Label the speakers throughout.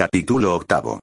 Speaker 1: Capítulo octavo.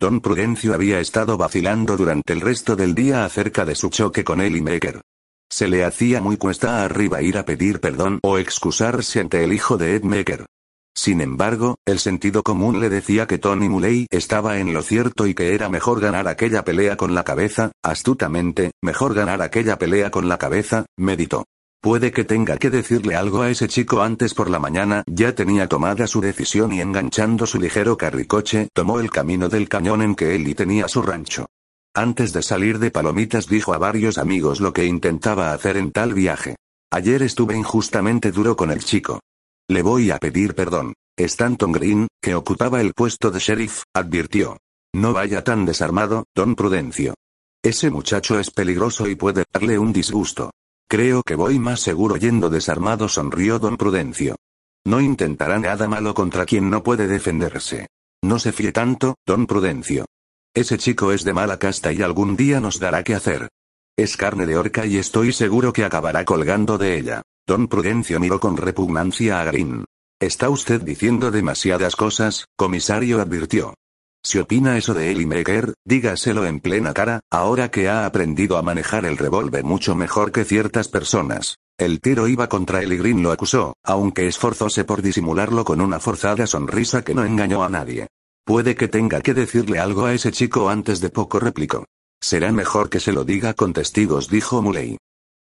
Speaker 1: Don Prudencio había estado vacilando durante el resto del día acerca de su choque con Ellie Maker. Se le hacía muy cuesta arriba ir a pedir perdón o excusarse ante el hijo de Ed Maker. Sin embargo, el sentido común le decía que Tony Muley estaba en lo cierto y que era mejor ganar aquella pelea con la cabeza, astutamente, mejor ganar aquella pelea con la cabeza, meditó. Puede que tenga que decirle algo a ese chico antes por la mañana, ya tenía tomada su decisión y enganchando su ligero carricoche, tomó el camino del cañón en que Eli tenía su rancho. Antes de salir de Palomitas dijo a varios amigos lo que intentaba hacer en tal viaje. Ayer estuve injustamente duro con el chico. Le voy a pedir perdón. Stanton Green, que ocupaba el puesto de sheriff, advirtió. No vaya tan desarmado, don Prudencio. Ese muchacho es peligroso y puede darle un disgusto. Creo que voy más seguro yendo desarmado, sonrió don Prudencio. No intentará nada malo contra quien no puede defenderse. No se fíe tanto, don Prudencio. Ese chico es de mala casta y algún día nos dará que hacer. Es carne de orca y estoy seguro que acabará colgando de ella. Don Prudencio miró con repugnancia a Green. Está usted diciendo demasiadas cosas, comisario advirtió. Si opina eso de Ellie Maker, dígaselo en plena cara, ahora que ha aprendido a manejar el revólver mucho mejor que ciertas personas. El tiro iba contra él y Green lo acusó, aunque esforzóse por disimularlo con una forzada sonrisa que no engañó a nadie. Puede que tenga que decirle algo a ese chico antes de poco replicó. Será mejor que se lo diga con testigos, dijo Muley.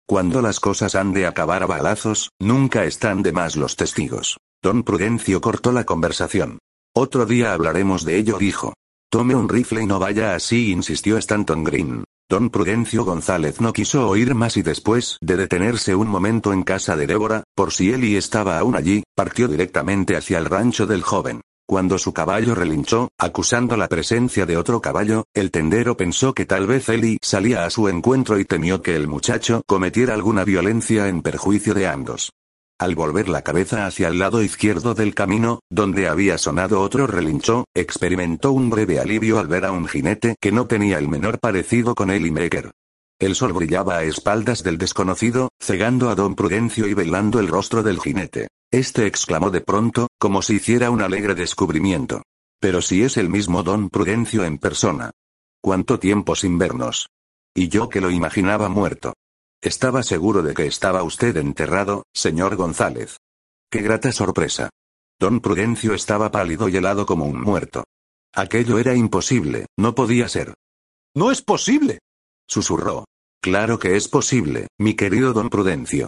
Speaker 1: Cuando las cosas han de acabar a balazos, nunca están de más los testigos. Don Prudencio cortó la conversación. Otro día hablaremos de ello, dijo. Tome un rifle y no vaya así, insistió Stanton Green. Don Prudencio González no quiso oír más y después de detenerse un momento en casa de Débora, por si Eli estaba aún allí, partió directamente hacia el rancho del joven. Cuando su caballo relinchó, acusando la presencia de otro caballo, el tendero pensó que tal vez Eli salía a su encuentro y temió que el muchacho cometiera alguna violencia en perjuicio de ambos. Al volver la cabeza hacia el lado izquierdo del camino, donde había sonado otro relincho, experimentó un breve alivio al ver a un jinete que no tenía el menor parecido con él y. El sol brillaba a espaldas del desconocido, cegando a don Prudencio y velando el rostro del jinete. Este exclamó de pronto, como si hiciera un alegre descubrimiento. Pero si es el mismo don Prudencio en persona. ¿Cuánto tiempo sin vernos? Y yo que lo imaginaba muerto. Estaba seguro de que estaba usted enterrado, señor González. Qué grata sorpresa. Don Prudencio estaba pálido y helado como un muerto. Aquello era imposible, no podía ser.
Speaker 2: No es posible.
Speaker 1: Susurró. Claro que es posible, mi querido don Prudencio.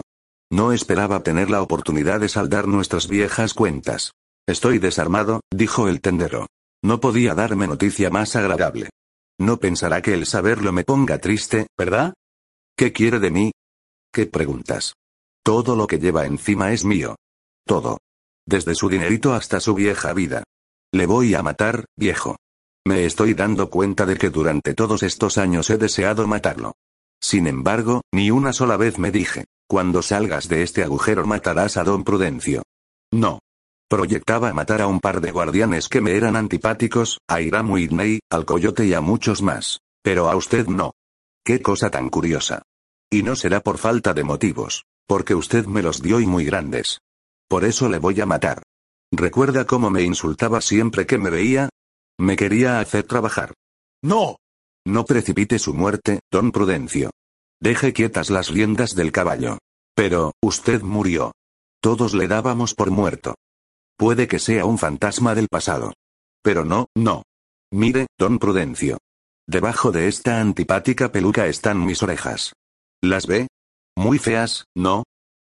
Speaker 1: No esperaba tener la oportunidad de saldar nuestras viejas cuentas. Estoy desarmado, dijo el tendero. No podía darme noticia más agradable. No pensará que el saberlo me ponga triste, ¿verdad? ¿Qué quiere de mí? ¿Qué preguntas? Todo lo que lleva encima es mío. Todo. Desde su dinerito hasta su vieja vida. Le voy a matar, viejo. Me estoy dando cuenta de que durante todos estos años he deseado matarlo. Sin embargo, ni una sola vez me dije, cuando salgas de este agujero matarás a don Prudencio. No. Proyectaba matar a un par de guardianes que me eran antipáticos, a Iram Whitney, al coyote y a muchos más. Pero a usted no. Qué cosa tan curiosa. Y no será por falta de motivos, porque usted me los dio y muy grandes. Por eso le voy a matar. ¿Recuerda cómo me insultaba siempre que me veía? Me quería hacer trabajar.
Speaker 2: No.
Speaker 1: No precipite su muerte, don Prudencio. Deje quietas las riendas del caballo. Pero, usted murió. Todos le dábamos por muerto. Puede que sea un fantasma del pasado. Pero no, no. Mire, don Prudencio. Debajo de esta antipática peluca están mis orejas. ¿Las ve? Muy feas, ¿no?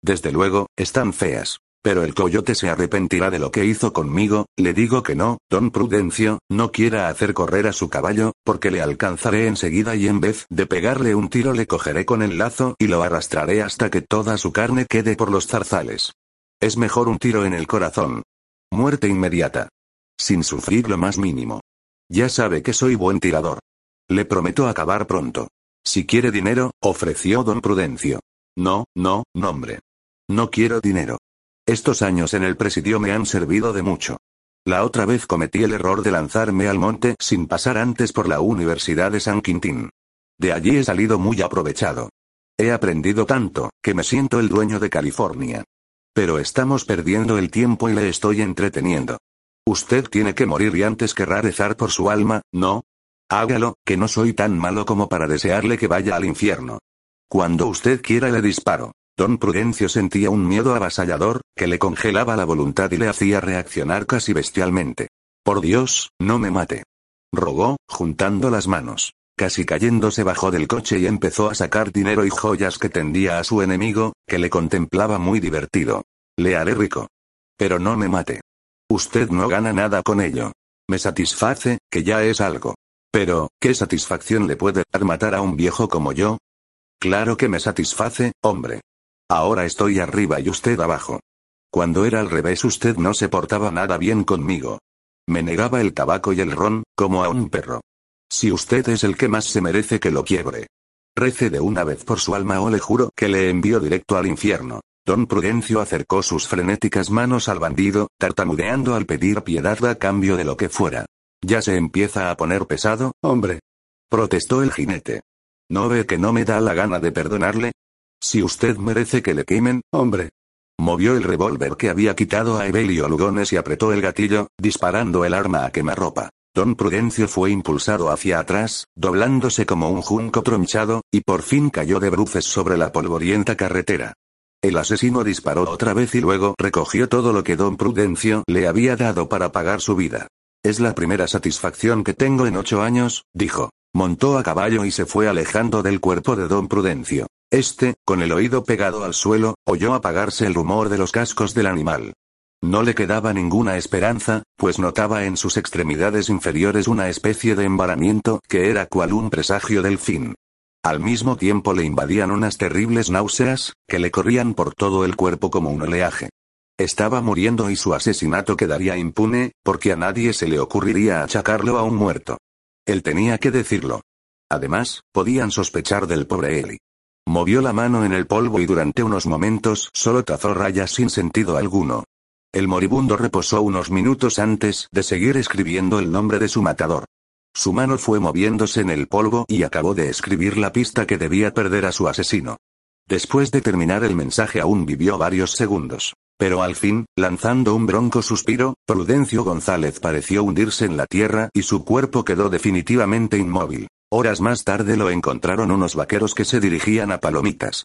Speaker 1: Desde luego, están feas. Pero el coyote se arrepentirá de lo que hizo conmigo, le digo que no, don Prudencio, no quiera hacer correr a su caballo, porque le alcanzaré enseguida y en vez de pegarle un tiro le cogeré con el lazo y lo arrastraré hasta que toda su carne quede por los zarzales. Es mejor un tiro en el corazón. Muerte inmediata. Sin sufrir lo más mínimo. Ya sabe que soy buen tirador. Le prometo acabar pronto. Si quiere dinero, ofreció don Prudencio. No, no, nombre. No quiero dinero. Estos años en el presidio me han servido de mucho. La otra vez cometí el error de lanzarme al monte sin pasar antes por la Universidad de San Quintín. De allí he salido muy aprovechado. He aprendido tanto, que me siento el dueño de California. Pero estamos perdiendo el tiempo y le estoy entreteniendo. Usted tiene que morir y antes querrá rezar por su alma, ¿no? Hágalo, que no soy tan malo como para desearle que vaya al infierno. Cuando usted quiera le disparo. Don Prudencio sentía un miedo avasallador, que le congelaba la voluntad y le hacía reaccionar casi bestialmente. Por Dios, no me mate. Rogó, juntando las manos. Casi cayéndose bajó del coche y empezó a sacar dinero y joyas que tendía a su enemigo, que le contemplaba muy divertido. Le haré rico. Pero no me mate. Usted no gana nada con ello. Me satisface, que ya es algo. Pero, ¿qué satisfacción le puede dar matar a un viejo como yo? Claro que me satisface, hombre. Ahora estoy arriba y usted abajo. Cuando era al revés usted no se portaba nada bien conmigo. Me negaba el tabaco y el ron, como a un perro. Si usted es el que más se merece que lo quiebre. Rece de una vez por su alma o le juro que le envío directo al infierno. Don Prudencio acercó sus frenéticas manos al bandido, tartamudeando al pedir piedad a cambio de lo que fuera. Ya se empieza a poner pesado, hombre. Protestó el jinete. ¿No ve que no me da la gana de perdonarle? Si usted merece que le quemen, hombre. Movió el revólver que había quitado a Evelio Lugones y apretó el gatillo, disparando el arma a quemarropa. Don Prudencio fue impulsado hacia atrás, doblándose como un junco tronchado, y por fin cayó de bruces sobre la polvorienta carretera. El asesino disparó otra vez y luego recogió todo lo que don Prudencio le había dado para pagar su vida. Es la primera satisfacción que tengo en ocho años, dijo. Montó a caballo y se fue alejando del cuerpo de don Prudencio. Este, con el oído pegado al suelo, oyó apagarse el rumor de los cascos del animal. No le quedaba ninguna esperanza, pues notaba en sus extremidades inferiores una especie de embaramiento que era cual un presagio del fin. Al mismo tiempo le invadían unas terribles náuseas, que le corrían por todo el cuerpo como un oleaje. Estaba muriendo y su asesinato quedaría impune, porque a nadie se le ocurriría achacarlo a un muerto. Él tenía que decirlo. Además, podían sospechar del pobre Eli. Movió la mano en el polvo y durante unos momentos solo trazó rayas sin sentido alguno. El moribundo reposó unos minutos antes de seguir escribiendo el nombre de su matador. Su mano fue moviéndose en el polvo y acabó de escribir la pista que debía perder a su asesino. Después de terminar el mensaje aún vivió varios segundos. Pero al fin, lanzando un bronco suspiro, Prudencio González pareció hundirse en la tierra y su cuerpo quedó definitivamente inmóvil. Horas más tarde lo encontraron unos vaqueros que se dirigían a Palomitas.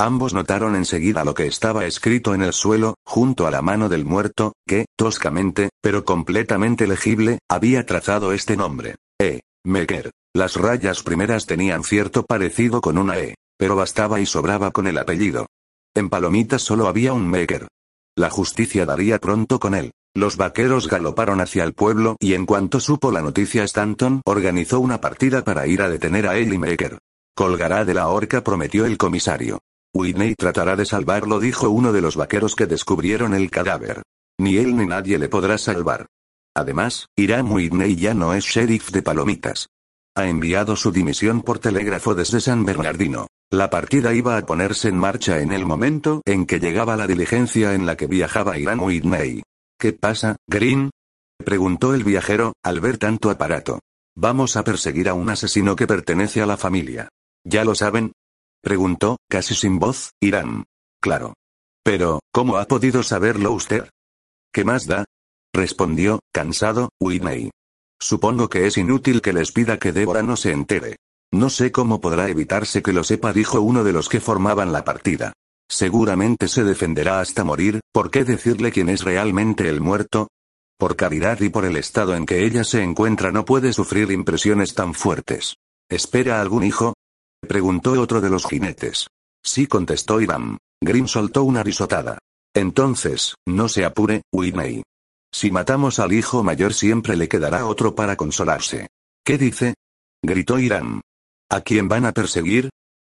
Speaker 1: Ambos notaron enseguida lo que estaba escrito en el suelo, junto a la mano del muerto, que, toscamente, pero completamente legible, había trazado este nombre. E. Mecker. Las rayas primeras tenían cierto parecido con una E, pero bastaba y sobraba con el apellido. En Palomitas solo había un Mecker. La justicia daría pronto con él. Los vaqueros galoparon hacia el pueblo y en cuanto supo la noticia Stanton organizó una partida para ir a detener a Ellie Maker. Colgará de la horca prometió el comisario. Whitney tratará de salvarlo dijo uno de los vaqueros que descubrieron el cadáver. Ni él ni nadie le podrá salvar. Además, Irán Whitney ya no es sheriff de Palomitas. Ha enviado su dimisión por telégrafo desde San Bernardino. La partida iba a ponerse en marcha en el momento en que llegaba la diligencia en la que viajaba Irán Whitney. ¿Qué pasa, Green? preguntó el viajero, al ver tanto aparato. Vamos a perseguir a un asesino que pertenece a la familia. ¿Ya lo saben? preguntó, casi sin voz, Irán. Claro. Pero, ¿cómo ha podido saberlo usted? ¿Qué más da? respondió, cansado, Whitney. Supongo que es inútil que les pida que Débora no se entere. No sé cómo podrá evitarse que lo sepa, dijo uno de los que formaban la partida. Seguramente se defenderá hasta morir, ¿por qué decirle quién es realmente el muerto? Por caridad y por el estado en que ella se encuentra no puede sufrir impresiones tan fuertes. ¿Espera algún hijo? preguntó otro de los jinetes. Sí contestó Iram. Grim soltó una risotada. Entonces, no se apure, Whitney. Si matamos al hijo mayor siempre le quedará otro para consolarse. ¿Qué dice? gritó Irán. ¿A quién van a perseguir?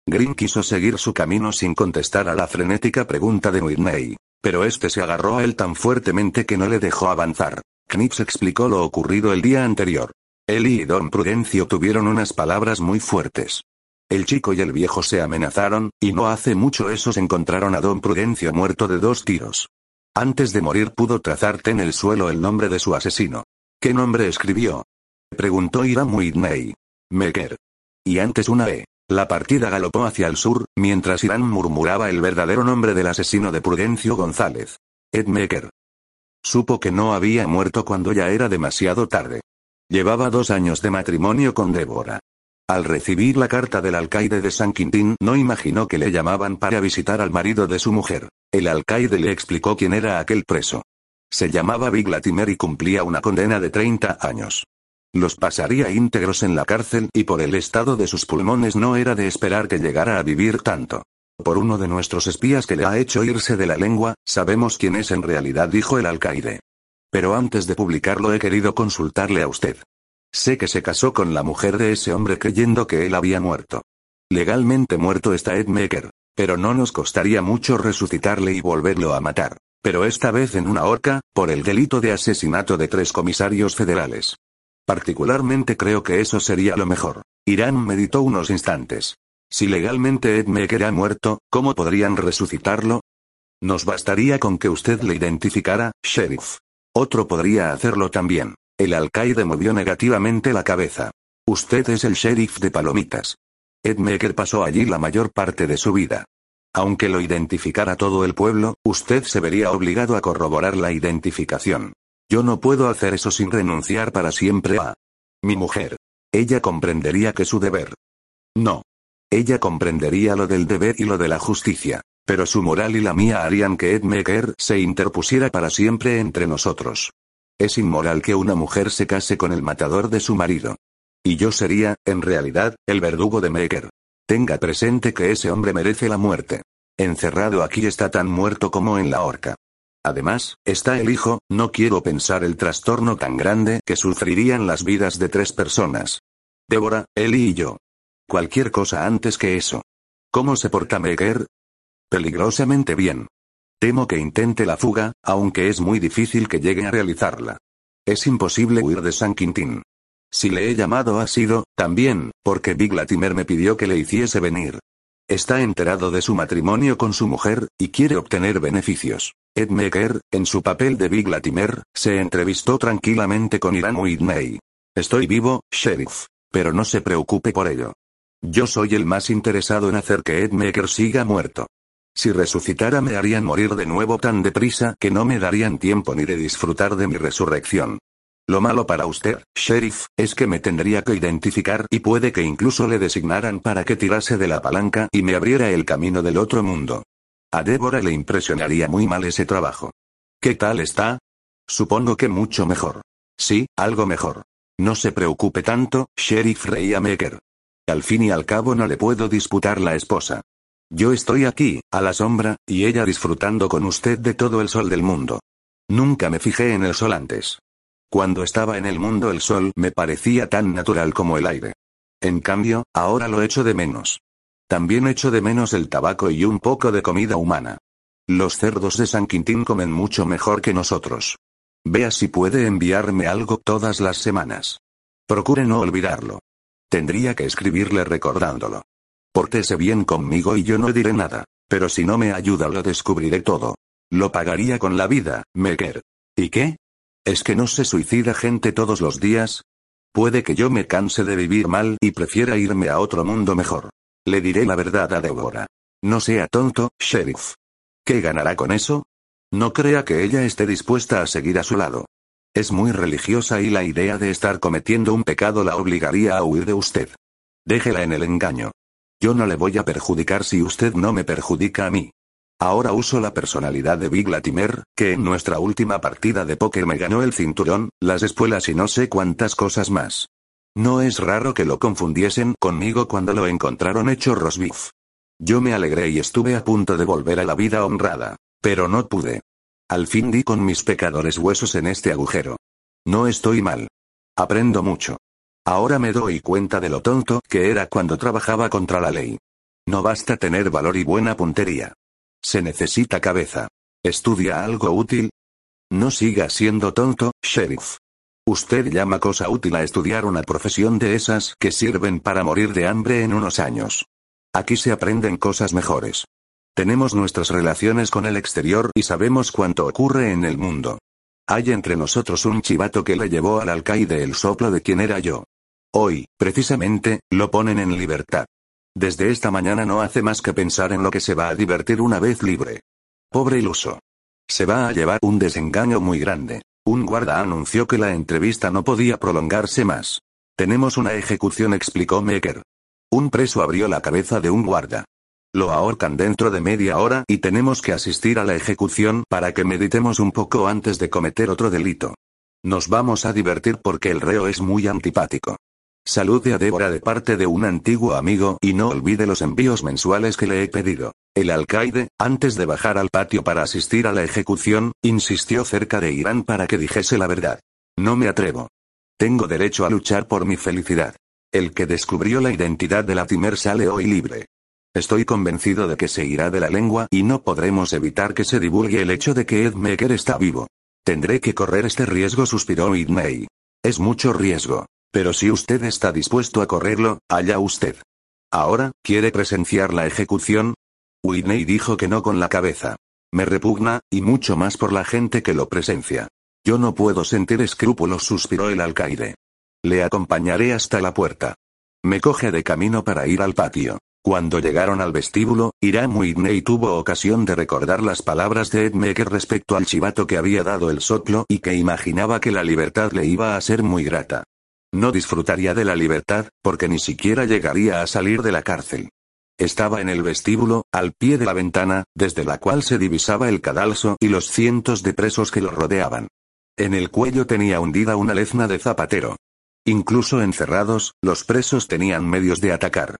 Speaker 1: Green quiso seguir su camino sin contestar a la frenética pregunta de Whitney. Pero este se agarró a él tan fuertemente que no le dejó avanzar. Knips explicó lo ocurrido el día anterior. Él y Don Prudencio tuvieron unas palabras muy fuertes. El chico y el viejo se amenazaron, y no hace mucho esos encontraron a Don Prudencio muerto de dos tiros. Antes de morir pudo trazarte en el suelo el nombre de su asesino. ¿Qué nombre escribió? Preguntó Iram Whitney. Mecker. Y antes una E. La partida galopó hacia el sur, mientras Irán murmuraba el verdadero nombre del asesino de Prudencio González. Ed Mecker. Supo que no había muerto cuando ya era demasiado tarde. Llevaba dos años de matrimonio con Débora. Al recibir la carta del alcaide de San Quintín, no imaginó que le llamaban para visitar al marido de su mujer. El alcaide le explicó quién era aquel preso. Se llamaba Big Latimer y cumplía una condena de 30 años. Los pasaría íntegros en la cárcel y por el estado de sus pulmones no era de esperar que llegara a vivir tanto. Por uno de nuestros espías que le ha hecho irse de la lengua, sabemos quién es en realidad, dijo el alcaide. Pero antes de publicarlo he querido consultarle a usted. Sé que se casó con la mujer de ese hombre creyendo que él había muerto. Legalmente muerto está Ed. Pero no nos costaría mucho resucitarle y volverlo a matar. Pero esta vez en una horca, por el delito de asesinato de tres comisarios federales. Particularmente creo que eso sería lo mejor. Irán meditó unos instantes. Si legalmente Ed Maker ha muerto, ¿cómo podrían resucitarlo? Nos bastaría con que usted le identificara, sheriff. Otro podría hacerlo también. El alcaide movió negativamente la cabeza. Usted es el sheriff de Palomitas. Ed Meeker pasó allí la mayor parte de su vida. Aunque lo identificara todo el pueblo, usted se vería obligado a corroborar la identificación. Yo no puedo hacer eso sin renunciar para siempre a mi mujer. Ella comprendería que su deber. No. Ella comprendería lo del deber y lo de la justicia. Pero su moral y la mía harían que Ed Meeker se interpusiera para siempre entre nosotros. Es inmoral que una mujer se case con el matador de su marido. Y yo sería, en realidad, el verdugo de Maker. Tenga presente que ese hombre merece la muerte. Encerrado aquí está tan muerto como en la horca. Además, está el hijo, no quiero pensar el trastorno tan grande que sufrirían las vidas de tres personas. Débora, Eli y yo. Cualquier cosa antes que eso. ¿Cómo se porta Maker? Peligrosamente bien. Temo que intente la fuga, aunque es muy difícil que llegue a realizarla. Es imposible huir de San Quintín. Si le he llamado ha sido, también, porque Big Latimer me pidió que le hiciese venir. Está enterado de su matrimonio con su mujer, y quiere obtener beneficios. Ed Meeker, en su papel de Big Latimer, se entrevistó tranquilamente con Irán Whitney. Estoy vivo, sheriff. Pero no se preocupe por ello. Yo soy el más interesado en hacer que Ed Meeker siga muerto. Si resucitara me harían morir de nuevo tan deprisa que no me darían tiempo ni de disfrutar de mi resurrección. Lo malo para usted, sheriff, es que me tendría que identificar y puede que incluso le designaran para que tirase de la palanca y me abriera el camino del otro mundo. A Débora le impresionaría muy mal ese trabajo. ¿Qué tal está? Supongo que mucho mejor. Sí, algo mejor. No se preocupe tanto, sheriff Mecker. Al fin y al cabo no le puedo disputar la esposa. Yo estoy aquí, a la sombra, y ella disfrutando con usted de todo el sol del mundo. Nunca me fijé en el sol antes. Cuando estaba en el mundo el sol me parecía tan natural como el aire. En cambio, ahora lo echo de menos. También echo de menos el tabaco y un poco de comida humana. Los cerdos de San Quintín comen mucho mejor que nosotros. Vea si puede enviarme algo todas las semanas. Procure no olvidarlo. Tendría que escribirle recordándolo. Pórtese bien conmigo y yo no diré nada. Pero si no me ayuda lo descubriré todo. Lo pagaría con la vida, Mecker. ¿Y qué? ¿Es que no se suicida gente todos los días? Puede que yo me canse de vivir mal y prefiera irme a otro mundo mejor. Le diré la verdad a Deborah. No sea tonto, sheriff. ¿Qué ganará con eso? No crea que ella esté dispuesta a seguir a su lado. Es muy religiosa y la idea de estar cometiendo un pecado la obligaría a huir de usted. Déjela en el engaño. Yo no le voy a perjudicar si usted no me perjudica a mí. Ahora uso la personalidad de Big Latimer, que en nuestra última partida de póker me ganó el cinturón, las espuelas y no sé cuántas cosas más. No es raro que lo confundiesen conmigo cuando lo encontraron hecho rosbif. Yo me alegré y estuve a punto de volver a la vida honrada. Pero no pude. Al fin di con mis pecadores huesos en este agujero. No estoy mal. Aprendo mucho. Ahora me doy cuenta de lo tonto que era cuando trabajaba contra la ley. No basta tener valor y buena puntería. Se necesita cabeza. ¿Estudia algo útil? No siga siendo tonto, sheriff. Usted llama cosa útil a estudiar una profesión de esas que sirven para morir de hambre en unos años. Aquí se aprenden cosas mejores. Tenemos nuestras relaciones con el exterior y sabemos cuánto ocurre en el mundo. Hay entre nosotros un chivato que le llevó al alcaide el soplo de quien era yo. Hoy, precisamente, lo ponen en libertad. Desde esta mañana no hace más que pensar en lo que se va a divertir una vez libre. Pobre iluso. Se va a llevar un desengaño muy grande. Un guarda anunció que la entrevista no podía prolongarse más. Tenemos una ejecución, explicó Mecker. Un preso abrió la cabeza de un guarda. Lo ahorcan dentro de media hora y tenemos que asistir a la ejecución para que meditemos un poco antes de cometer otro delito. Nos vamos a divertir porque el reo es muy antipático. Salude a Débora de parte de un antiguo amigo y no olvide los envíos mensuales que le he pedido. El alcaide, antes de bajar al patio para asistir a la ejecución, insistió cerca de Irán para que dijese la verdad. No me atrevo. Tengo derecho a luchar por mi felicidad. El que descubrió la identidad de Latimer sale hoy libre. Estoy convencido de que se irá de la lengua y no podremos evitar que se divulgue el hecho de que Ed Meeker está vivo. Tendré que correr este riesgo, suspiró Whitney. Es mucho riesgo. Pero si usted está dispuesto a correrlo, allá usted. Ahora, ¿quiere presenciar la ejecución? Whitney dijo que no con la cabeza. Me repugna, y mucho más por la gente que lo presencia. Yo no puedo sentir escrúpulos, suspiró el alcaide. Le acompañaré hasta la puerta. Me coge de camino para ir al patio. Cuando llegaron al vestíbulo, Irán Whitney tuvo ocasión de recordar las palabras de Ed Meeker respecto al chivato que había dado el soplo y que imaginaba que la libertad le iba a ser muy grata. No disfrutaría de la libertad, porque ni siquiera llegaría a salir de la cárcel. Estaba en el vestíbulo, al pie de la ventana, desde la cual se divisaba el cadalso y los cientos de presos que lo rodeaban. En el cuello tenía hundida una lezna de zapatero. Incluso encerrados, los presos tenían medios de atacar.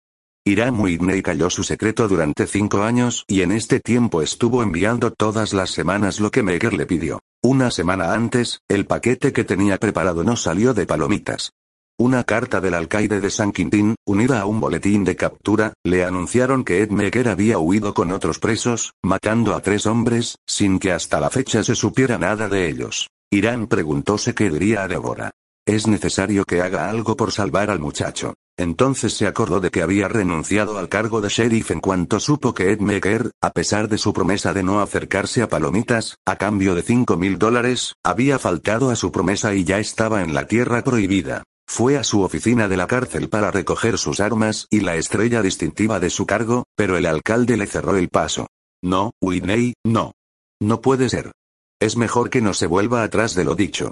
Speaker 1: Irán Whitney cayó su secreto durante cinco años y en este tiempo estuvo enviando todas las semanas lo que Meger le pidió. Una semana antes, el paquete que tenía preparado no salió de palomitas. Una carta del alcaide de San Quintín, unida a un boletín de captura, le anunciaron que Ed Meeker había huido con otros presos, matando a tres hombres, sin que hasta la fecha se supiera nada de ellos. Irán preguntóse qué diría a Débora. Es necesario que haga algo por salvar al muchacho. Entonces se acordó de que había renunciado al cargo de sheriff en cuanto supo que Ed Meeker, a pesar de su promesa de no acercarse a Palomitas, a cambio de cinco mil dólares, había faltado a su promesa y ya estaba en la tierra prohibida. Fue a su oficina de la cárcel para recoger sus armas y la estrella distintiva de su cargo, pero el alcalde le cerró el paso. No, Whitney, no. No puede ser. Es mejor que no se vuelva atrás de lo dicho.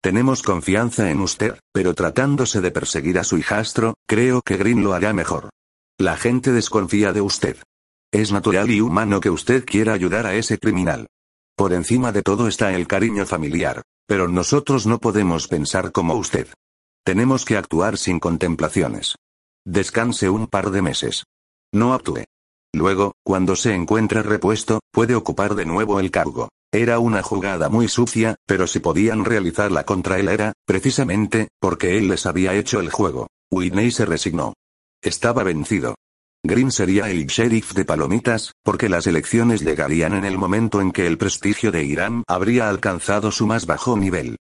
Speaker 1: Tenemos confianza en usted, pero tratándose de perseguir a su hijastro, creo que Green lo hará mejor. La gente desconfía de usted. Es natural y humano que usted quiera ayudar a ese criminal. Por encima de todo está el cariño familiar. Pero nosotros no podemos pensar como usted. Tenemos que actuar sin contemplaciones. Descanse un par de meses. No actúe. Luego, cuando se encuentre repuesto, puede ocupar de nuevo el cargo. Era una jugada muy sucia, pero si podían realizarla contra él era, precisamente, porque él les había hecho el juego. Whitney se resignó. Estaba vencido. Green sería el sheriff de Palomitas, porque las elecciones llegarían en el momento en que el prestigio de Irán habría alcanzado su más bajo nivel.